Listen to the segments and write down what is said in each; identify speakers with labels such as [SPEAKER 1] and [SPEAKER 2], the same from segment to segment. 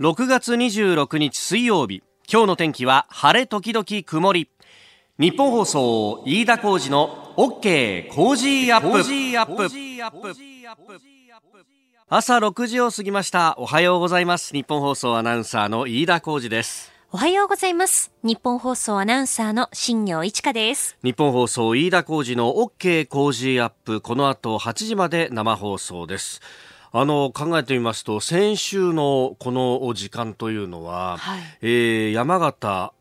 [SPEAKER 1] 6月26日水曜日。今日の天気は晴れ時々曇り。ニッポン放送飯田浩司の OK Cozy Up。朝6時を過ぎました。おはようございます。ニッポン放送アナウンサーの飯田浩司です。
[SPEAKER 2] おはようございます。ニッポン放送アナウンサーの新行市佳です。
[SPEAKER 1] ニッポン放送飯田浩司の OK Cozy Up。この後8時まで生放送ですあの考えてみますと先週のこの時間というのは、はい、えー、山形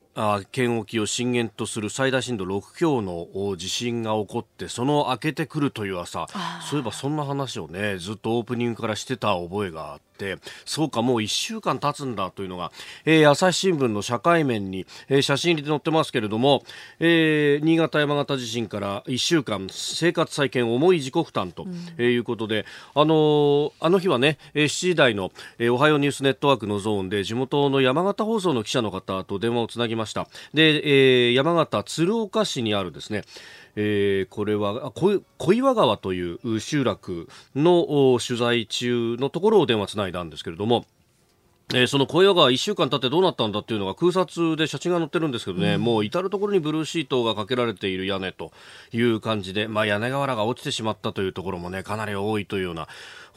[SPEAKER 1] 県沖を震源とする最大震度6強の地震が起こってその明けてくるという朝。そういえばそんな話をねずっとオープニングからしてた覚えがあってそうかもう1週間経つんだというのが、えー、朝日新聞の社会面に、えー、写真入りで載ってますけれども、えー、新潟山形地震から1週間生活再建重い自己負担ということで、うん、あのー、あの日はね7時台の、えー、おはようニュースネットワークのゾーンで地元の山形放送の記者の方と電話をつなぎました。で、えー、山形鶴岡市にあるですねえー、これは小岩川という集落の取材中のところを電話つないだんですけれども。えー、その小屋が1週間経ってどうなったんだっていうのが空撮で写真が載ってるんですけどね、うん、もう至る所にブルーシートがかけられている屋根という感じで、まあ、屋根瓦が落ちてしまったというところもねかなり多いというような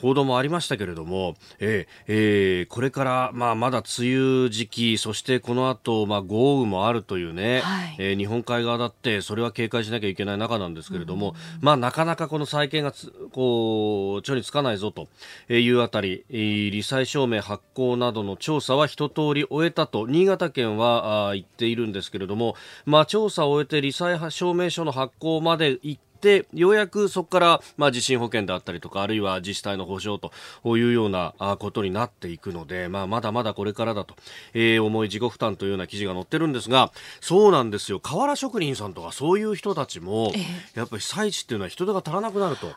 [SPEAKER 1] 報道もありましたけれども、えーえー、これから、まあ、まだ梅雨時期そしてこの後、まあ豪雨もあるというね、はい、えー、日本海側だってそれは警戒しなきゃいけない中なんですけれども、うん、まあ、なかなかこの再建がこう、ちょにつかないぞというあたり、罹災証明発行などの調査は一通り終えたと新潟県はあ言っているんですけれども、まあ、調査を終えて罹災証明書の発行まで行ってでようやくそこから、まあ、地震保険であったりとかあるいは自治体の補償というようなことになっていくので、まあ、まだまだこれからだと、えー、重い自己負担というような記事が載ってるんですがそうなんですよ。瓦職人さんとかそういう人たちも、やっぱり被災地っていうのは人手が足らなくなると。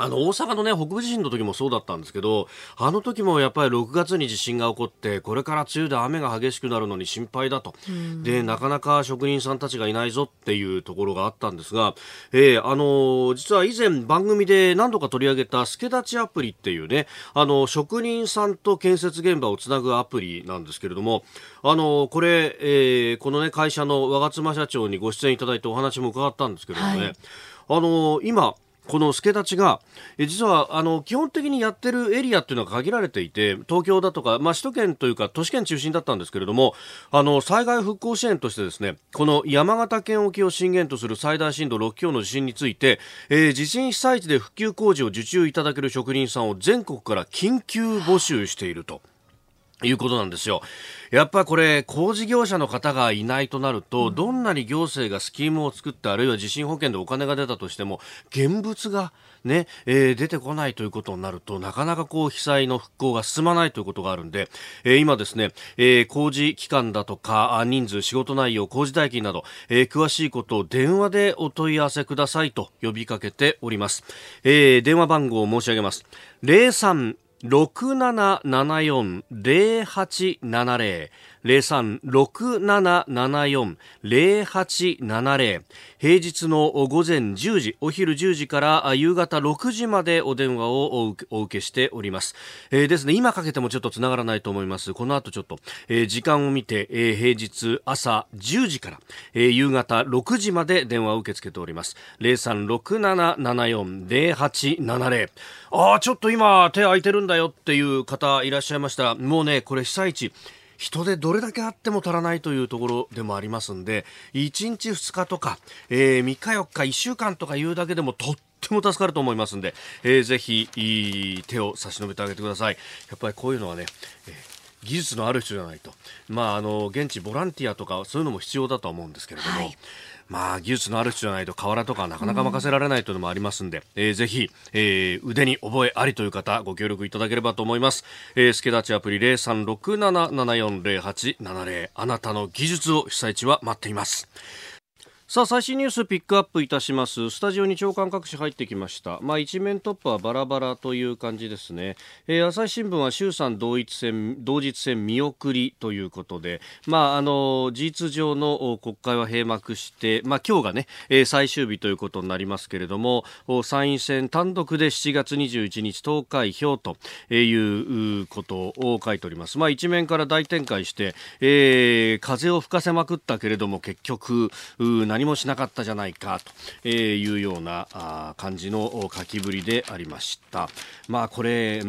[SPEAKER 1] あの、大阪のね、北部地震の時もそうだったんですけど、あの時もやっぱり6月に地震が起こって、これから梅雨で雨が激しくなるのに心配だと。で、なかなか職人さんたちがいないぞっていうところがあったんですが、えー、あのー、実は以前番組で何度か取り上げた助立ちアプリっていうね、あの、職人さんと建設現場をつなぐアプリなんですけれども、あのー、これ、えー、このね、会社の我妻社長にご出演いただいてお話も伺ったんですけれどもね、はい、あの今、この助立ちが、え実はあの基本的にやってるエリアっていうのは限られていて、東京だとか、まあ、首都圏というか都市圏中心だったんですけれども、あの災害復興支援としてですね、この山形県沖を震源とする最大震度6強の地震について、えー、地震被災地で復旧工事を受注いただける職人さんを全国から緊急募集していると。いうことなんですよ。やっぱこれ、工事業者の方がいないとなると、どんなに行政がスキームを作って、あるいは地震保険でお金が出たとしても、現物がね、えー、出てこないということになると、なかなかこう、被災の復興が進まないということがあるんで、えー、今ですね、えー、工事期間だとか、人数、仕事内容、工事代金など、えー、詳しいことを電話でお問い合わせくださいと呼びかけております。えー、電話番号を申し上げます。03 6774-0870 036774-0870平日の午前10時お昼10時から夕方6時までお電話をお受けしております、えー、ですね今かけてもちょっとつながらないと思います。この後ちょっと、えー、時間を見て、えー、平日朝10時から、えー、夕方6時まで電話を受け付けております。036774-0870ああちょっと今手空いてるんだよっていう方いらっしゃいましたらもうねこれ被災地人でどれだけあっても足らないというところでもありますんで、1日2日とか、えー、3日4日1週間とかいうだけでもとっても助かると思いますんで、えー、ぜひ手を差し伸べてあげてください。やっぱりこういうのはね、えー、技術のある人じゃないと。まあ、あの、現地ボランティアとかそういうのも必要だと思うんですけれども、はいまあ、技術のある人じゃないと瓦とかなかなか任せられないというのもありますんで、うん、えー、ぜひ、えー、腕に覚えありという方、ご協力いただければと思います。えー、スケダチアプリ0367740870あなたの技術を被災地は待っています。さあ最新ニュースピックアップいたします。スタジオに長官各紙入ってきました。まあ一面トップはバラバラという感じですね、えー、朝日新聞は衆参同一戦同日戦見送りということで。まああの事実上の国会は閉幕してまあ今日がね、えー、最終日ということになりますけれども参院選単独で7月21日投開票ということを書いております。まあ一面から大展開して、えー、風を吹かせまくったけれども結局何何もしなかったじゃないかというような感じの書きぶりでありました。まあこれ、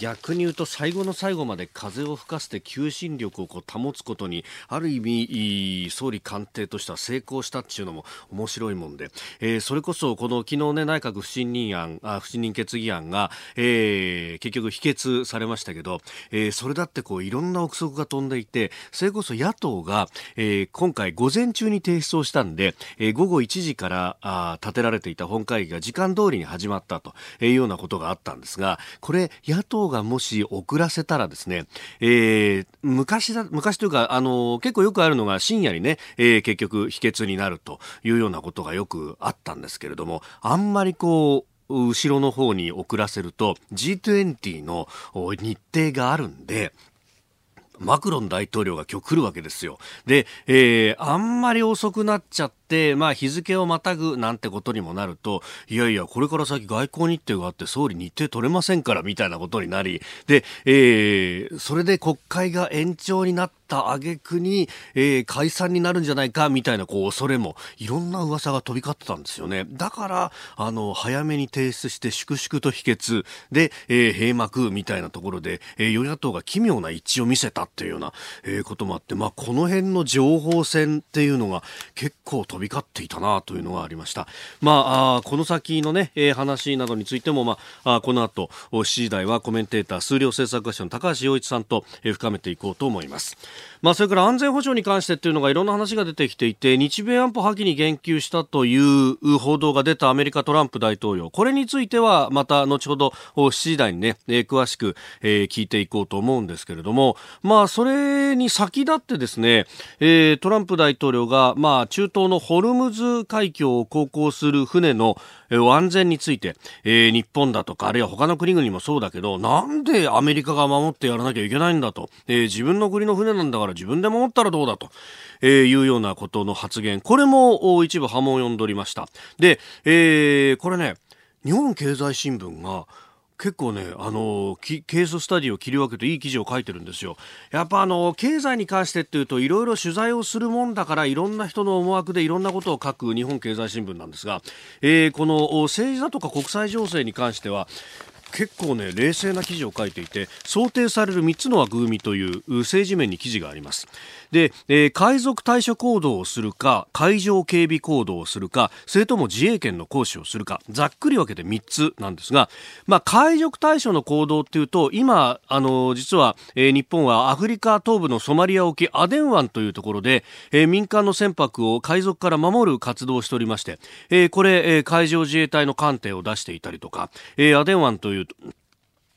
[SPEAKER 1] 逆に言うと最後の最後まで風を吹かせて求心力をこう保つことにある意味総理官邸としては成功したっていうのも面白いもんで、えー、それこそこの昨日ね内閣不信任案あ不信任決議案が、えー、結局否決されましたけど、えー、それだってこういろんな憶測が飛んでいてそれこそ野党が、え、今回午前中に提出をしたんでえー、午後1時からあ立てられていた本会議が時間通りに始まったというようなことがあったんですが、これ、野党がもし遅らせたらですね、えー、昔だ、昔というか、あの、結構よくあるのが深夜にね、えー、結局否決になるというようなことがよくあったんですけれども、あんまりこう、後ろの方に遅らせると G20 の日程があるんで、マクロン大統領が今日来るわけですよ。で、えー、あんまり遅くなっちゃって、まあ日付をまたぐなんてことにもなると、いやいや、これから先外交日程があって総理日程取れませんからみたいなことになり、で、えー、それで国会が延長になった挙句に、えー、解散になるんじゃないかみたいなこう恐れも、いろんな噂が飛び交ってたんですよね。だから、あの、早めに提出して粛々と否決で、えー、閉幕みたいなところで、えー、与野党が奇妙な一致を見せたっていうような、え、こともあって、まあ、この辺の情報戦っていうのが結構飛びび交っていたなというのがありました。まあ、あこの先のね、えー、話などについても、まあ、あこの後、7時台はコメンテーター、数量政策会社の高橋洋一さんと、えー、深めていこうと思います。まあ、それから安全保障に関してっていうのがいろんな話が出てきていて、日米安保破棄に言及したという報道が出たアメリカトランプ大統領。これについてはまた後ほど7時台にね、えー、詳しく、えー、聞いていこうと思うんですけれども、まあ、それに先立ってですね、えー、トランプ大統領が、まあ、中東のホルムズ海峡を航行する船の安全について、えー、日本だとか、あるいは他の国々もそうだけど、なんでアメリカが守ってやらなきゃいけないんだと、えー、自分の国の船なんだから自分で守ったらどうだと。えー、いうようなことの発言。これも一部波紋を呼んでおりました。で、えー、これね、日本経済新聞が、結構ね、あのケーススタディを切り分けていい記事を書いてるんですよ。やっぱあの経済に関してっていうといろいろ取材をするもんだからいろんな人の思惑でいろんなことを書く日本経済新聞なんですが、えー、この政治だとか国際情勢に関しては結構ね冷静な記事を書いていて想定される3つの枠組みという政治面に記事がありますで、えー、海賊対処行動をするか海上警備行動をするかそれとも自衛権の行使をするかざっくり分けて3つなんですが、まあ、海賊対処の行動っていうと今あの実は、えー、日本はアフリカ東部のソマリア沖アデン湾というところで、えー、民間の船舶を海賊から守る活動をしておりまして、えー、これ、えー、海上自衛隊の艦艇を出していたりとか、えー、アデン湾という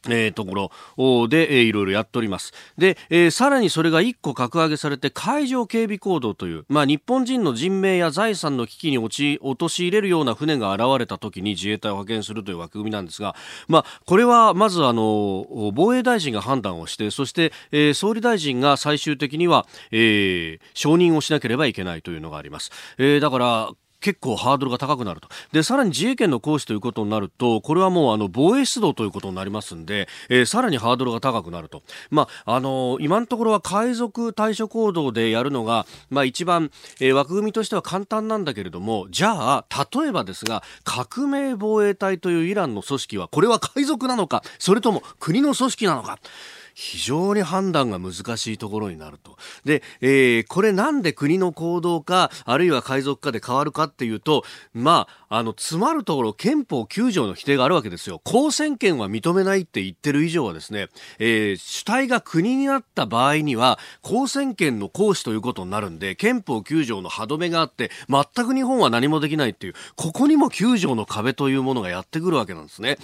[SPEAKER 1] えー、ところで、えー、いろいろやっております。で、えー、さらにそれが一個格上げされて海上警備行動という、まあ日本人の人命や財産の危機に陥れるような船が現れた時に自衛隊を派遣するという枠組みなんですが、まあこれはまずあの、防衛大臣が判断をして、そして、えー、総理大臣が最終的には、えー、承認をしなければいけないというのがあります。えー、だから、結構ハードルが高くなると。で、さらに自衛権の行使ということになると、これはもうあの防衛出動ということになりますんで、えー、さらにハードルが高くなると。まあ、あのー、今のところは海賊対処行動でやるのが、まあ一番、えー、枠組みとしては簡単なんだけれども、じゃあ、例えばですが、革命防衛隊というイランの組織は、これは海賊なのか、それとも国の組織なのか。非常に判断が難しいところになると。で、えー、これなんで国の行動か、あるいは海賊かで変わるかっていうと、まあ、あの、詰まるところ、憲法9条の規定があるわけですよ。公選権は認めないって言ってる以上はですね、えー、主体が国になった場合には、公選権の行使ということになるんで、憲法9条の歯止めがあって、全く日本は何もできないっていう、ここにも9条の壁というものがやってくるわけなんですね。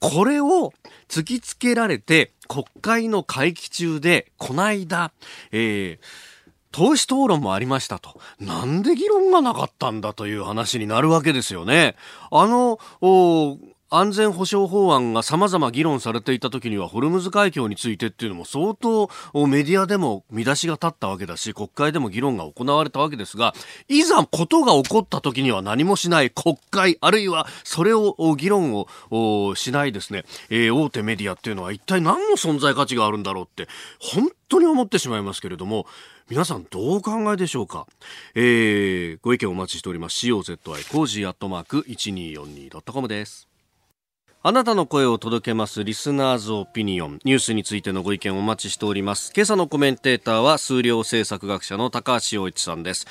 [SPEAKER 1] これを突きつけられて、国会の会期中で、この間、えー、党首討論もありましたと。なんで議論がなかったんだという話になるわけですよね。あの、安全保障法案が様々議論されていた時にはホルムズ海峡についてっていうのも相当メディアでも見出しが立ったわけだし国会でも議論が行われたわけですがいざことが起こった時には何もしない国会あるいはそれを議論をしないですね、えー、大手メディアっていうのは一体何の存在価値があるんだろうって本当に思ってしまいますけれども皆さんどうお考えでしょうか、えー、ご意見お待ちしております。COZY cozy アットマーク 1242.com です。あなたの声を届けますリスナーズオピニオン。ニュースについてのご意見をお待ちしております。今朝のコメンテーターは数量政策学者の高橋洋一さんです、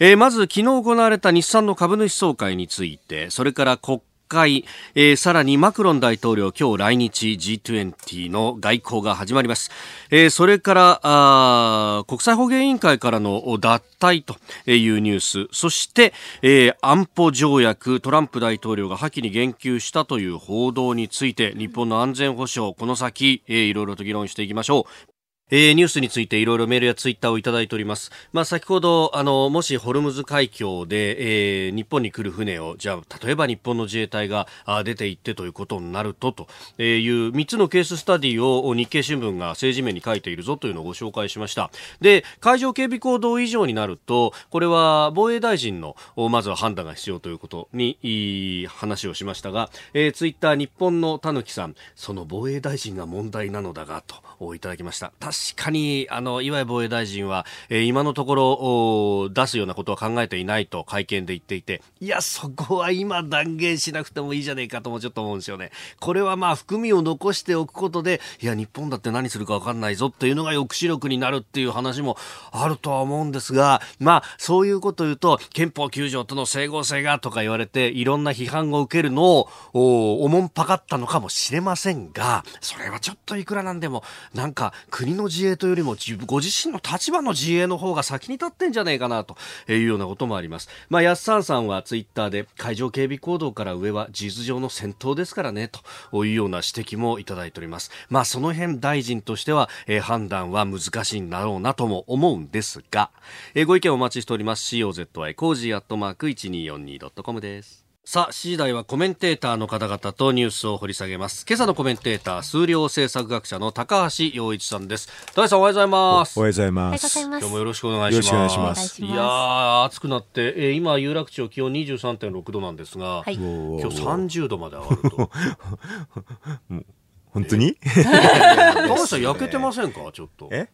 [SPEAKER 1] えー、まず昨日行われた日産の株主総会についてそれから国会、えー、さらにマクロン大統領今日来日 G20 の外交が始まります、えー、それからあ国際保健委員会からの脱退というニュース。そして、えー、安保条約トランプ大統領が破棄に言及したという報道について日本の安全保障この先、えー、いろいろと議論していきましょう。えー、ニュースについていろいろメールやツイッターをいただいております。まあ、先ほど、あの、もしホルムズ海峡で、えー、日本に来る船を、じゃあ、例えば日本の自衛隊があ出て行ってということになると、という3つのケーススタディを日経新聞が政治面に書いているぞというのをご紹介しました。で、海上警備行動以上になると、これは防衛大臣の、まずは判断が必要ということに、い話をしましたが、えー、ツイッター日本のたぬきさん、その防衛大臣が問題なのだが、といただきました。かに、あの、岩井防衛大臣は、えー、今のところ、出すようなことは考えていないと会見で言っていて、いや、そこは今断言しなくてもいいじゃねえかともちょっと思うんですよね。これはまあ、含みを残しておくことで、いや、日本だって何するかわかんないぞっていうのが抑止力になるっていう話もあるとは思うんですが、まあ、そういうことを言うと、憲法9条との整合性がとか言われて、いろんな批判を受けるのを、お、おもんぱかったのかもしれませんが、それはちょっといくらなんでも、なんか、国の自衛というよりもご自身の立場の自衛の方が先に立ってんじゃねえかなというようなこともあります。まあ、安さんさんはツイッターで海上警備行動から上は事実上の戦闘ですからねというような指摘もいただいております。まあ、その辺大臣としては、えー、判断は難しいんだろうなとも思うんですが、えー、ご意見お待ちしております。COZY cozy アットマーク 1242.com です。さあ、7時台はコメンテーターの方々とニュースを掘り下げます。今朝のコメンテーター、数量政策学者の高橋洋一さんです。高橋さんおはようございます。
[SPEAKER 3] おはようございます。
[SPEAKER 1] 今日もよろしくお願いします。よろしくお願いします。いやー、暑くなって、えー、今、有楽町気温23.6度なんですが、はい、今日30度まで上がると。
[SPEAKER 3] 本当に？
[SPEAKER 1] 高橋さん焼けてませんか？ちょっと。
[SPEAKER 3] え？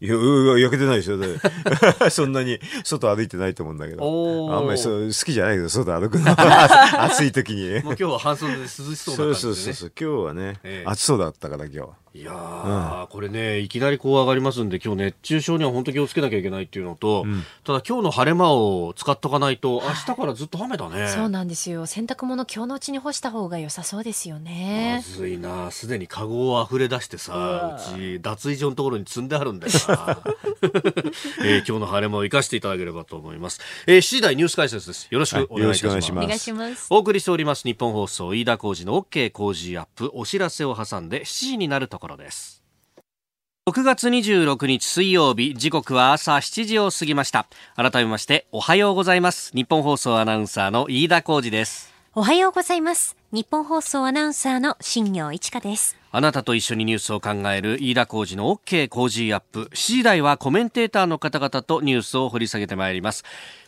[SPEAKER 3] 焼けてないでしょ。そんなに外歩いてないと思うんだけど。あんまりそう好きじゃないけど、外歩くの。暑い時に。
[SPEAKER 1] もう今日は半袖で涼しそうな感じで、ね、そうそうそう。
[SPEAKER 3] 今日はね、えー、暑そうだったから今日は。
[SPEAKER 1] いやー、うん、これね、いきなりこう上がりますんで、今日熱中症には本当気をつけなきゃいけないっていうのと、うん、ただ今日の晴れ間を使っとかないと、明日からずっと雨だね。
[SPEAKER 2] そうなんですよ。洗濯物今日のうちに干した方が良さそうですよね。
[SPEAKER 1] まずいな、すでにカゴを溢れ出してさ、うち脱衣所のところに積んであるんだよな。えー、今日の晴れ間を生かしていただければと思います。えー、7時台ニュース解説です。よろしくお願いします。はい、お願いします。お送りしております日本放送飯田浩二の OK 工事アップお知らせを挟んで7時になるところです。6月26日水曜日時刻は朝7時を過ぎました。改めましておはようございます。日本放送アナウンサーの飯田浩二です。
[SPEAKER 2] おはようございます。日本放送アナウンサーの新業一華です。
[SPEAKER 1] あなたと一緒にニュースを考える飯田浩二の OK 工事アップ。7時台はコメンテーターの方々とニュースを掘り下げてまいります。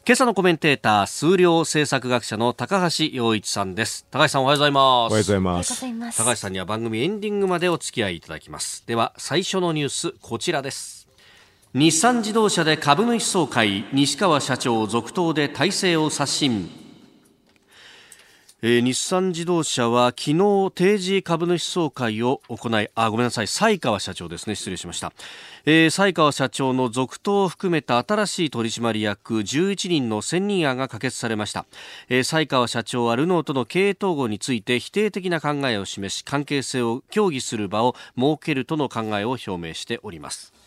[SPEAKER 1] 今朝のコメンテーター数量政策学者の高橋洋一さんです。高橋さんおはようございます。お
[SPEAKER 3] はようございます。
[SPEAKER 1] 高橋さんには番組エンディングまでお付き合いいただきます。では最初のニュースこちらです。日産自動車で株主総会西川社長続投で体制を刷新えー、日産自動車は昨日定時株主総会を行いあごめんなさい西川社長ですね。失礼しました、えー、西川社長の続投を含めた新しい取締役11人の選任案が可決されました、えー、西川社長はルノーとの経営統合について否定的な考えを示し関係性を協議する場を設けるとの考えを表明しております。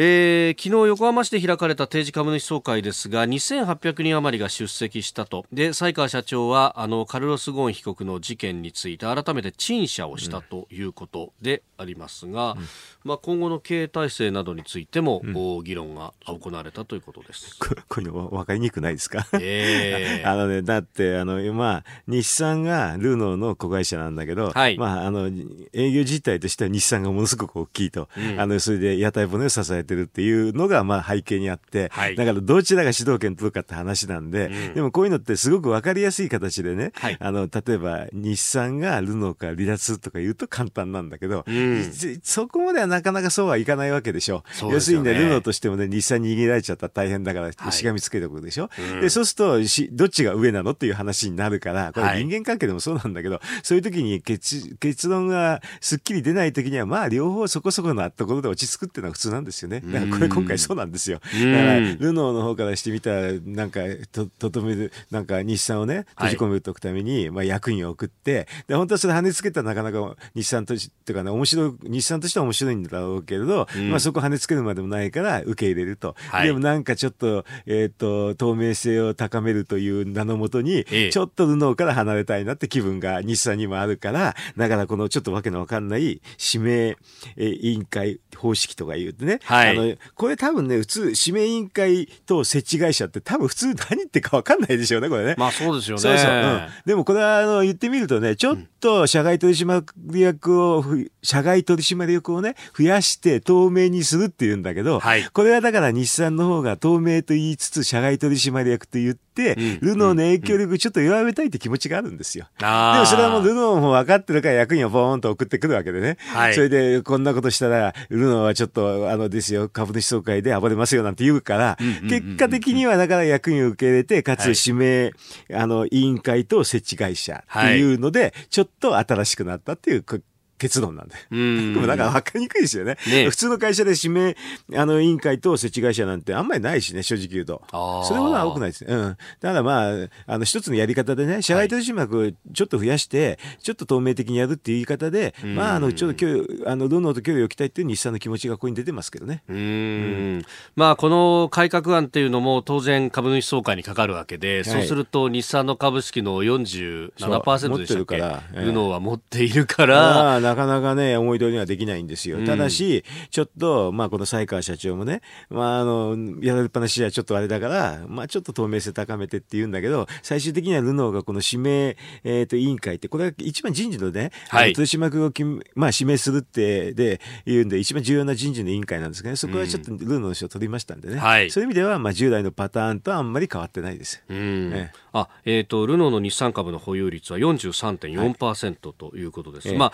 [SPEAKER 1] えー、昨日横浜市で開かれた定時株主総会ですが2800人余りが出席したと。で西川社長はあのカルロス・ゴーン被告の事件について改めて陳謝をしたということでありますが、うん、まあ、今後の経営体制などについても、うん、議論が行われたということです。
[SPEAKER 3] ここれ分かりにくくないですか、えー、あのね、だってあの、まあ、日産がルノーの子会社なんだけど、はい、まあ、あの営業実態としては日産がものすごく大きいと、うん、あのそれで屋台骨を支えてるっていうのが、まあ、背景にあって、はい、だからどちらが主導権取るかって話なんで、うん、でもこういうのってすごく分かりやすい形でね、はい、あの、例えば日産がルノーから離脱とか言うと簡単なんだけど、うん、そこまではなかなかそうはいかないわけでしょ。う、ね、要するにね、ルノーとしてもね、日産に逃げられちゃったら大変だから、しがみつけておくでしょ。はい、で、そうするとし、どっちが上なのっていう話になるから、これ人間関係でもそうなんだけど、はい、そういう時に結結論がすっきり出ない時には、まあ両方そこそこのところで落ち着くっていうのは普通なんですよね。だからこれ今回そうなんですよ。だから、ルノーの方からしてみたら、なんか、と、とどめる、なんか日産をね、閉じ込めておくために、はい、まあ役員を送って、で、本当はそれ跳ねつけたらなかなか日産として、かね、面白い、日産としては面白いんだろうけれど、うん、まあそこ跳ねつけるまでもないから受け入れると。はい、でもなんかちょっと、えっ、ー、と、透明性を高めるという名のもとに、ええ、ちょっとルノーから離れたいなって気分が日産にもあるから、だからこのちょっとわけのわかんない指名、え委員会方式とか言うてね、はい、あの、これ多分ね、普通、指名委員会と設置会社って多分普通何言ってかわかんないでしょうね、これね。
[SPEAKER 1] まあそうですよね。そうそう。うん、
[SPEAKER 3] でもこれはあの言ってみるとね、ちょっと社外取締役を、社外取締役をね、増やして透明にするっていうんだけど、はい、これはだから日産の方が透明と言いつつ社外取締役と言って、うん、ルノーの影響力ちょっと弱めたいって気持ちがあるんですよ。でもそれはもうルノーも分かってるから役員をボーンと送ってくるわけでね。はい、それでこんなことしたら、ルノーはちょっとあのですよ、株主総会で暴れますよなんて言うから、結果的にはだから役員を受け入れて、かつ指名、あの委員会と設置会社っていうので、ちょっと新しくなったっていう結論なんで。うん。でもだから分かりにくいですよね。ね普通の会社で指名、あの、委員会と設置会社なんてあんまりないしね、正直言うと。それほどは多くないですね。うん。だからまあ、あの、一つのやり方でね、社外取締役ちょっと増やして、ちょっと透明的にやるっていう言い方で、まあ、あの、ちょっと今日、あの、どんどんと距離を置きたいっていう日産の気持ちがここに出てますけどね。うんう
[SPEAKER 1] ん。まあ、この改革案っていうのも当然株主総会にかかるわけで、はい、そうすると日産の株式の47%でしたっけ、えルノーは持っているから、
[SPEAKER 3] なかなかね、思い通りにはできないんですよ。ただし、ちょっと、まあ、この西川社長もね、まあ、あの、やられっぱなしじゃちょっとあれだから、まあ、ちょっと透明性高めてって言うんだけど、最終的にはルノーがこの指名、えっ、ー、と、委員会って、これは一番人事のね、はい、取締役をまあ、指名するって、で、言うんで、一番重要な人事の委員会なんですけどね、そこはちょっとルノーの人を取りましたんでね、はい、そういう意味では、まあ、従来のパターンとあんまり変わってないです。うん。
[SPEAKER 1] ね、あ、えっ、ー、と、ルノーの日産株の保有率は43.4%、はい、ということです。えー、まあ、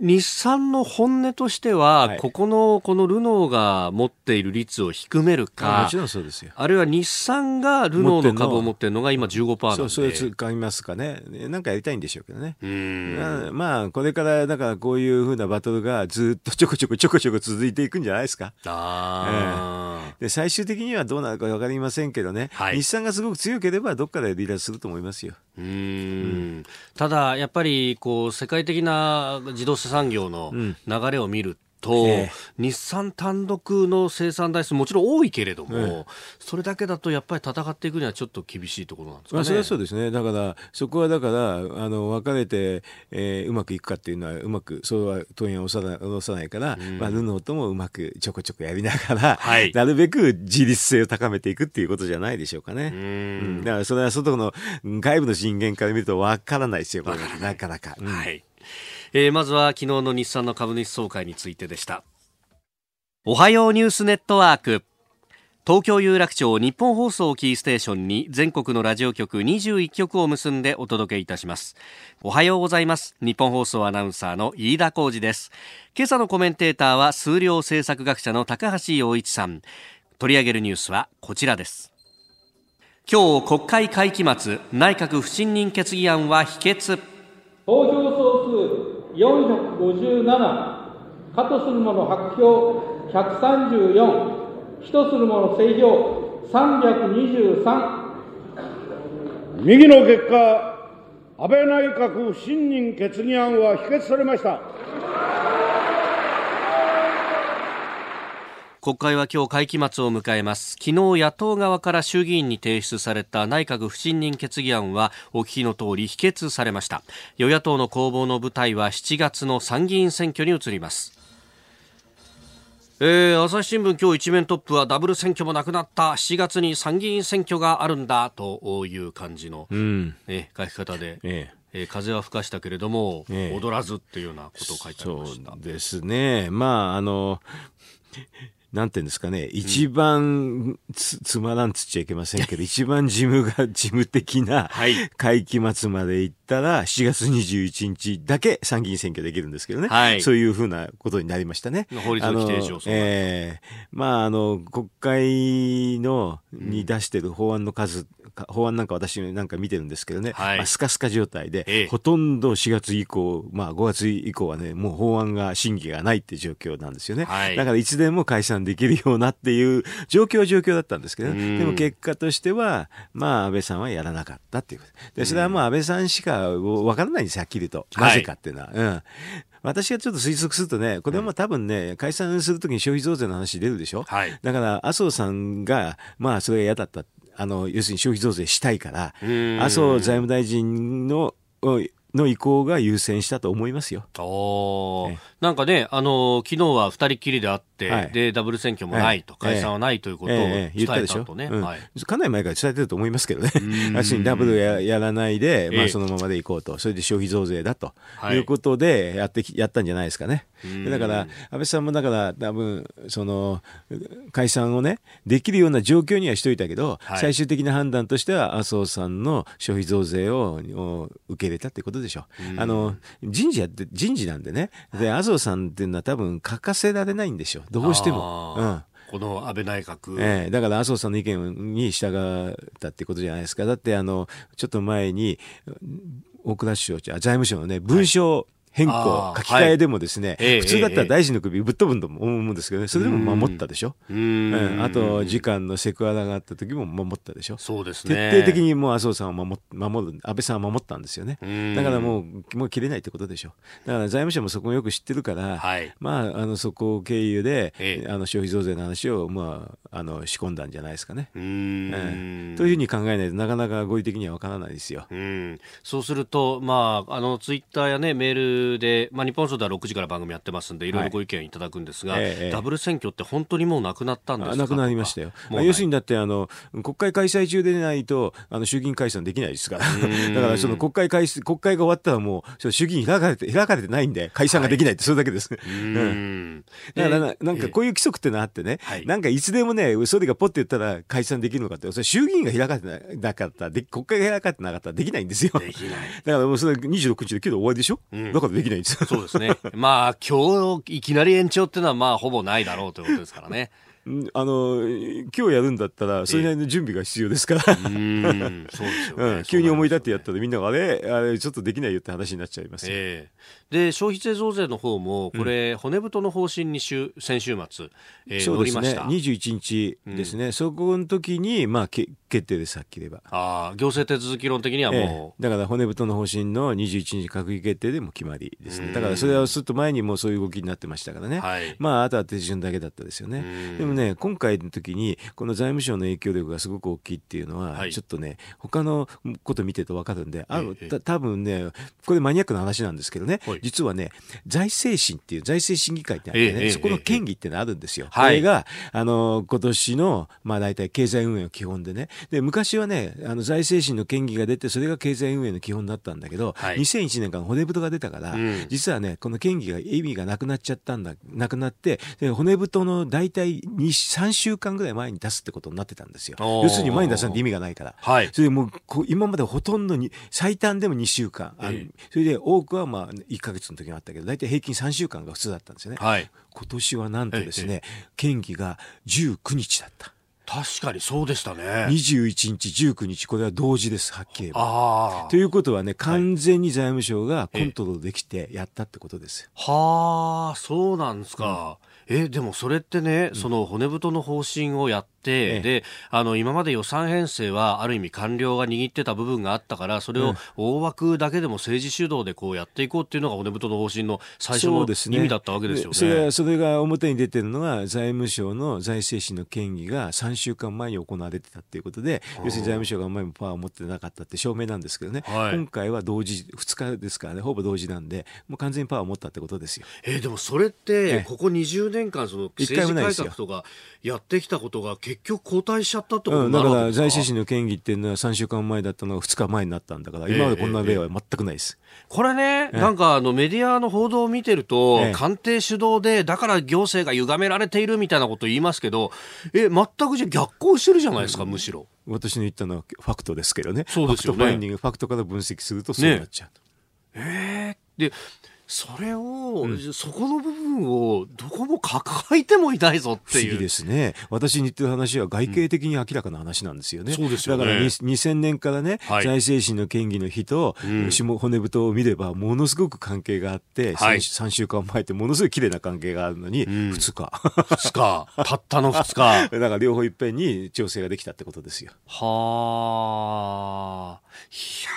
[SPEAKER 1] 日産の本音としては、はい、ここの、このルノーが持っている率を低めるか、
[SPEAKER 3] もちろんそうですよ。
[SPEAKER 1] あるいは日産がルノーの株を持っているのが今15%なんで。そう、
[SPEAKER 3] それ使いますかね。なんかやりたいんでしょうけどね。うんまあ、これから、だからこういうふうなバトルがずっとちょこちょこちょこちょこ続いていくんじゃないですか。ああ、えー、で、最終的にはどうなるかわかりませんけどね、はい、日産がすごく強ければどっかで離脱すると思いますよ。うん、
[SPEAKER 1] ただ、やっぱりこう世界的な自動車産業の流れを見ると、えー、日産単独の生産台数もちろん多いけれども、えー、それだけだとやっぱり戦っていくにはちょっと厳しいところなんですかね。まあ、
[SPEAKER 3] それはそうですね。だからそこはだからあの分かれて、えー、うまくいくかっていうのはうまくそうは当然押さない押さないから、うん、まあルノーともうまくちょこちょこやりながら、はい、なるべく自立性を高めていくっていうことじゃないでしょうかね。うん、だからそれは外の外部の人間から見ると分からないですよ。なかなか。うん、はい。
[SPEAKER 1] えー、まずは昨日の日産の株主総会についてでした。おはようニュースネットワーク。東京有楽町日本放送キーステーションに全国のラジオ局21局を結んでお届けいたします。おはようございます。日本放送アナウンサーの飯田浩二です。今朝のコメンテーターは数量政策学者の高橋洋一さん。取り上げるニュースはこちらです。今日国会会期末内閣不信任決議案は否決。
[SPEAKER 4] 投票総数457かとする者白票134人する者正票323
[SPEAKER 5] 右の結果安倍内閣不信任決議案は否決されました。
[SPEAKER 1] 国会は今日会期末を迎えます。昨日野党側から衆議院に提出された内閣不信任決議案はお聞きの通り否決されました。与野党の攻防の舞台は7月の参議院選挙に移ります。えー、朝日新聞今日一面トップはダブル選挙もなくなった。7月に参議院選挙があるんだという感じの、うん、え書き方で、えええー、風は吹かしたけれども、ええ、踊らずっていうようなことを書いてありました。
[SPEAKER 3] そうですね。まああのなんていうんですかね、一番つ、つまらんつっちゃいけませんけど、一番事務が、事務的な会期末まで行ったら、7月21日だけ参議院選挙できるんですけどね。はい、そういうふうなことになりましたね。
[SPEAKER 1] 法律の規定上、
[SPEAKER 3] ええー、まあ、あの、国会の、に出してる法案の数、法案なんか私なんか見てるんですけどね、はい、まあ、スカスカ状態で、ええ、ほとんど4月以降、まあ5月以降はね、もう法案が審議がないって状況なんですよね。はい、だからいつでも解散できるようなっていう状況は状況だったんですけど、ね、でも結果としては、まあ安倍さんはやらなかったっていう。ことで、それはもう安倍さんしかわからないんですはっきりと。なぜかっていうのは。はい、うん。私がちょっと推測するとね、これはもう多分ね、解散するときに消費増税の話出るでしょ、はい、だから麻生さんが、まあそれが嫌だったあの、要するに消費増税したいから、麻生財務大臣の、の意向が優先したと思いますよ。
[SPEAKER 1] おなんかね、あの昨日は二人きりであって、はい、でダブル選挙もないと、解散はないということを伝えたとね、
[SPEAKER 3] かなり前から伝えてると思いますけどね、要するにダブルややらないで、まあ、そのままでいこうと、それで消費増税だとい。うことでやってやったんじゃないですかね。だから、安倍さんもだから、多分その解散をね、できるような状況にはしといたけど、はい、最終的な判断としては、麻生さんの消費増税を受け入れたってことでしょ。う。あの人事やって人事なんでね、で麻生さんっていうのは多分欠かせられないんでしょ。う、どうしても。うん。
[SPEAKER 1] この安倍内閣、
[SPEAKER 3] ええ、だから麻生さんの意見に従ったってことじゃないですか。だってあのちょっと前に大蔵省財務省のね文書変更、書き換えでもですね、はい、普通だったら大臣の首ぶっ飛ぶんと思うんですけどね、それでも守ったでしょ？うん、あと、時間のセクハラがあった時も守ったでしょ？
[SPEAKER 1] そうですね。
[SPEAKER 3] 徹底的にもう麻生さんを守守る、安倍さんは守ったんですよね。だからもう、もう切れないってことでしょ？だから財務省もそこをよく知ってるから、はい、まあ、あの、そこを経由で、あの、消費増税の話を、まあ、あの、仕込んだんじゃないですかね。うん、えー、というふうに考えないとなかなか合理的にはわからないですよ。
[SPEAKER 1] うん。そうすると、まあ、あの、ツイッターやね、メールで、まあ、日本放送では6時から番組やってますんでいろいろご意見いただくんですが、はいええ、ダブル選挙って本当にもうなくなったんですか？
[SPEAKER 3] なくなりましたよ。要するにだってあの国会開催中でないとあの衆議院解散できないですから。だからその国会開国会が終わったらもう衆議院開かれて開かれてないんで解散ができないってそれだけです。はい、うん。だからなんかこういう規則ってのあってね、なんかいつでもね総理がポッて言ったら解散できるのかってそれ衆議院が開かれてなかったで国会が開かれてなかったらできないんですよ。できない。だからもうそれ26日で今日で終わりでしょ？うん、だからできないんですよ。
[SPEAKER 1] そうですね。まあ、今日いきなり延長っていうのは、まあ、ほぼないだろうということですからね。
[SPEAKER 3] あの今日やるんだったらそれなりの準備が必要ですから、うんそうですよね、うん、急に思い立ってやったらみんながあれあれちょっとできないよって話になっちゃいますえ
[SPEAKER 1] ー、で消費税増税の方もこれ、うん、骨太の方針に週先週末、えー、そうですね。
[SPEAKER 3] 21日ですね、うん、そこの時にまあけ決定ですはっきり言えば
[SPEAKER 1] ああ行政手続き論的にはも
[SPEAKER 3] う、えー、だから骨太の方針の21日閣議決定でも決まりですね。だからそれはすっと前にもそういう動きになってましたからね、はい、まああとは手順だけだったですよね。でもね、今回の時に、この財務省の影響力がすごく大きいっていうのは、はい、ちょっとね、他のこと見てると分かるんで、ある、た多分ね、これマニアックな話なんですけどね、はい、実はね、財政審っていう財政審議会ってあってね、そこの権威ってのあるんですよ。これが、あの、今年の、まあ大体経済運営の基本でね、で、昔はね、あの財政審の権威が出て、それが経済運営の基本だったんだけど、はい、2001年から骨太が出たから、うん、実はね、この権威が意味がなくなっちゃったんだ、なくなって、で骨太の大体2、3週間ぐらい前に出すってことになってたんですよ。要するに前に出さないと意味がないから。はい、それでもう今までほとんどに最短でも2週間、えー、それで多くはまあ1か月の時があったけど大体平均3週間が普通だったんですよね。はい、今年はなんとですね、県議が19日だった。
[SPEAKER 1] 確かにそうでしたね。
[SPEAKER 3] 21日、19日、これは同時です、はっきり言えば。ということはね、完全に財務省がコントロールできてやったってことです。
[SPEAKER 1] はあ、そうなんですか。うんえでもそれってね、その骨太の方針をやっええ、であの今まで予算編成はある意味官僚が握ってた部分があったからそれを大枠だけでも政治主導でこうやっていこうっていうのが骨太の方針の最初の意味だったわけですよね。
[SPEAKER 3] それそれが表に出てるのは財務省の財政審の権議が3週間前に行われてたっていうことで要するに財務省があんまりパワーを持ってなかったって証明なんですけどね、はい、今回は同時2日ですからねほぼ同時なんでもう完全にパワーを持ったってことですよ。
[SPEAKER 1] えー、でもそれってここ20年間その政治改革とかやってきたことが結局後退しちゃったってこと
[SPEAKER 3] だから財政審の建議っていうのは3週間前だったのが2日前になったんだから今までこんな例は全くないです。
[SPEAKER 1] これね、なんかあのメディアの報道を見てると、官邸主導で、だから行政が歪められているみたいなこと言いますけど、え、全くじゃ逆行してるじゃないですか、むしろ。
[SPEAKER 3] 私の言ったのはファクトですけどね。
[SPEAKER 1] そうですよね。
[SPEAKER 3] ファクトファインディング、ファクトから分析するとそうなっちゃう。
[SPEAKER 1] ね、えー、で、それを、うん、そこの部分をどこも書いてもいないぞっていう。
[SPEAKER 3] ですね。私に言ってる話は外形的に明らかな話なんですよね。
[SPEAKER 1] うん、そうですよ
[SPEAKER 3] ね。だから2000年からね、はい、財政審の権議の日と、うん、下骨太を見ればものすごく関係があって、はい、3, 週間前ってものすごい綺麗な関係があるのに、うん、2日。
[SPEAKER 1] 2日。たったの2日。
[SPEAKER 3] だから両方いっぺんに調整ができたってことですよ。
[SPEAKER 1] はあ。いや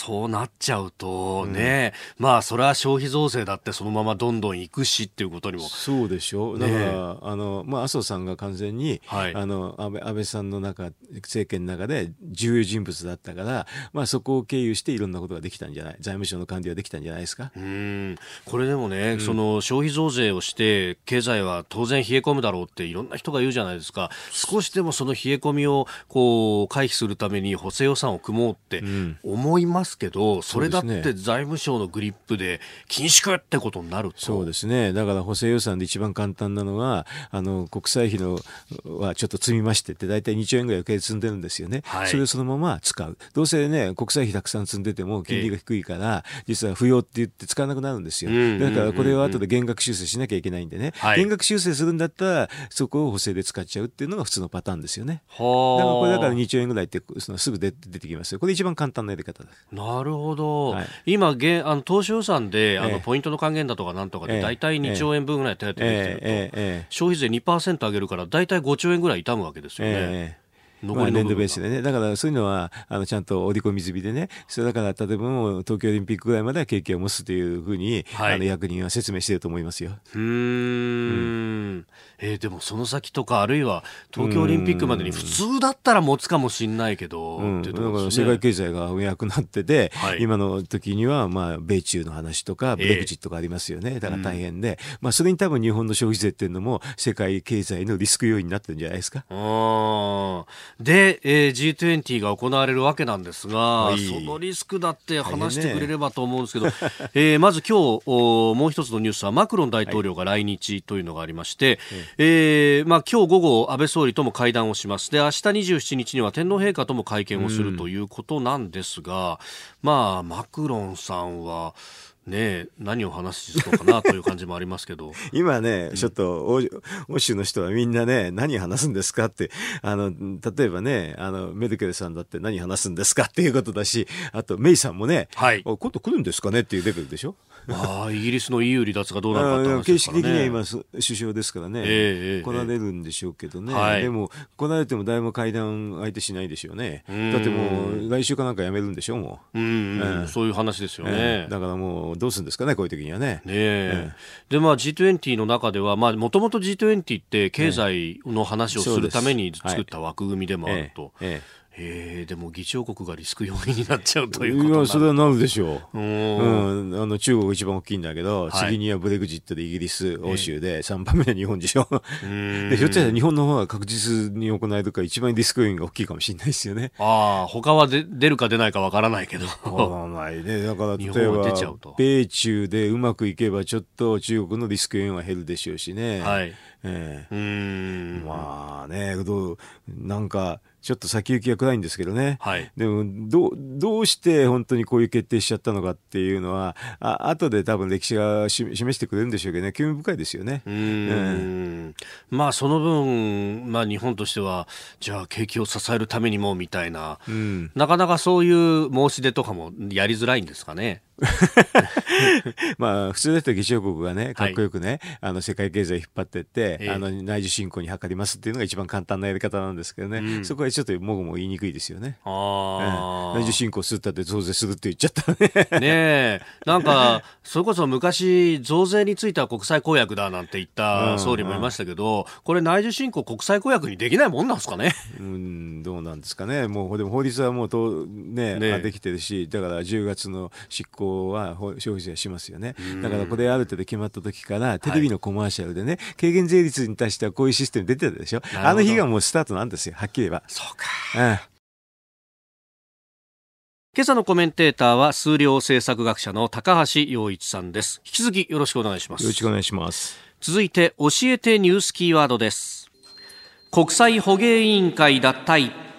[SPEAKER 1] そうなっちゃうとね、うん、まあそれは消費増税だってそのままどんどん行くしっていうことにも
[SPEAKER 3] そうでしょ。うだから、ね、あのまあ麻生さんが完全に、はい、あの安倍安倍さんの中政権の中で重要人物だったからまあそこを経由していろんなことができたんじゃない？財務省の管理はできたんじゃないですか？
[SPEAKER 1] うん。これでもね、うん、その消費増税をして経済は当然冷え込むだろうっていろんな人が言うじゃないですか。少しでもその冷え込みをこう回避するために補正予算を組もうって思いますますけど、それだって財務省のグリップで緊縮ってことになると。
[SPEAKER 3] そうですね、だから補正予算で一番簡単なのは、あの国債費のはちょっと積みましてって、大体2兆円ぐらい余計積んでるんですよね、はい、それをそのまま使う、どうせね、国債費たくさん積んでても金利が低いから、実は不要って言って使わなくなるんですよ、だからこれを後で減額修正しなきゃいけないんでね、はい、減額修正するんだったら、そこを補正で使っちゃうっていうのが普通のパターンですよね。だからこれだから2兆円ぐらいってそのすぐ出てきますよ、これ一番簡単なやり方です。
[SPEAKER 1] なるほど、はい、今げあの、当初予算で、あのポイントの還元だとかなんとかで、大体2兆円分ぐらい手当てできてると、ええ消費税2%上げるから、大体5兆円ぐらい痛むわけですよね。
[SPEAKER 3] 残り年度ベースでね、だからそういうのはあのちゃんと織り込み済みでね、それだから例えばもう東京オリンピックぐらいまでは経験を持つというふうに、はい、あの役人は説明していると思いますよ。
[SPEAKER 1] うん。うんえー、でもその先とか、あるいは東京オリンピックまでに普通だったら持つかもしれないけど、
[SPEAKER 3] うん、だから世界経済が弱くなってて、はい、今の時にはまあ米中の話とか、ブレグジットがありますよね、えー、だから大変で、まあ、それに多分日本の消費税っていうのも、世界経済のリスク要因になってるんじゃないですか？
[SPEAKER 1] あで、えー、G20 が行われるわけなんですが、そのリスクだって話してくれればと思うんですけど、ね。えー、まず今日おもう一つのニュースはマクロン大統領が来日というのがありまして、はい、えー、まあ、今日午後安倍総理とも会談をします。で明日27日には天皇陛下とも会見をするということなんですが、まあマクロンさんはね何を話すのかなという感じもありますけど。
[SPEAKER 3] 今ね、ちょっと欧州の人はみんなね何話すんですかってあの例えばねあのメルケルさんだって何話すんですかっていうことだしあとメイさんもね、はい、今度来るんですかねっていうレベルでしょ？
[SPEAKER 1] ああイギリスの EU 離脱がどうなるか
[SPEAKER 3] 形式的には今首相ですからね、えー、来られるんでしょうけどね、はい、でも来られても誰も会談相手しないでしょうね。だってもう来週かなんか辞めるんでしょうも
[SPEAKER 1] う、うん、そういう話ですよね、え
[SPEAKER 3] ー、だからもうどうするんですかねこういう時にはね。ね、
[SPEAKER 1] え。ー、でまあ G20 の中ではもともと G20 って経済の話をするために作った枠組みでもあると、えーえー、でも議長国がリスク要因になっちゃうということいや
[SPEAKER 3] それはなるでしょう、うん、あの中国が一番大きいんだけど、はい、次にはブレグジットでイギリス、欧州で、3番目は日本でしょ、でひょっとしたら日本の方が確実に行えるか、一番リスク要因が大きいかもしれないですよね。
[SPEAKER 1] ああ、他はで出るか出ないかわからないけど。
[SPEAKER 3] わらないね、だから例えば、米中でうまくいけば、ちょっと中国のリスク要因は減るでしょうしね。はい、えー、うん。まあねどうなんかちょっと先行きが暗いんですけどね、はい、でもどどうして本当にこういう決定しちゃったのかっていうのはあ後で多分歴史が示してくれるんでしょうけどね。興味深いですよね。うん、
[SPEAKER 1] まあその分、まあ、日本としてはじゃあ景気を支えるためにもみたいな、うん、なかなかそういう申し出とかもやりづらいんですかね。
[SPEAKER 3] まあ、普通だったら議長国がね、かっこよくね、はい、あの、世界経済を引っ張ってって、えー、あの、内需振興に図りますっていうのが一番簡単なやり方なんですけどね、うん、そこはちょっともごも言いにくいですよね。ああ、内需振興するったって増税するって言っちゃったね。ね
[SPEAKER 1] え。なんか、それこそ昔、増税については国際公約だなんて言った総理もいましたけど、これ内需振興国際公約にできないもんなんですかね？
[SPEAKER 3] うん、どうなんですかね。もう、でも法律はもうと、ね、ねできてるし、だから10月の執行は消費税しますよね。だからこれある程度決まった時から、テレビのコマーシャルでね、軽減税率に対してはこういうシステム出てたでしょ？あの日がもうスタートなんですよ、はっきり言えば。
[SPEAKER 1] そうか。うん。今朝のコメンテーターは数量政策学者の高橋洋一さんです。引き続きよろしくお願いします。
[SPEAKER 3] よろしくお願いします。
[SPEAKER 1] 続いて教えてニュースキーワードです。国際捕鯨委員会脱退。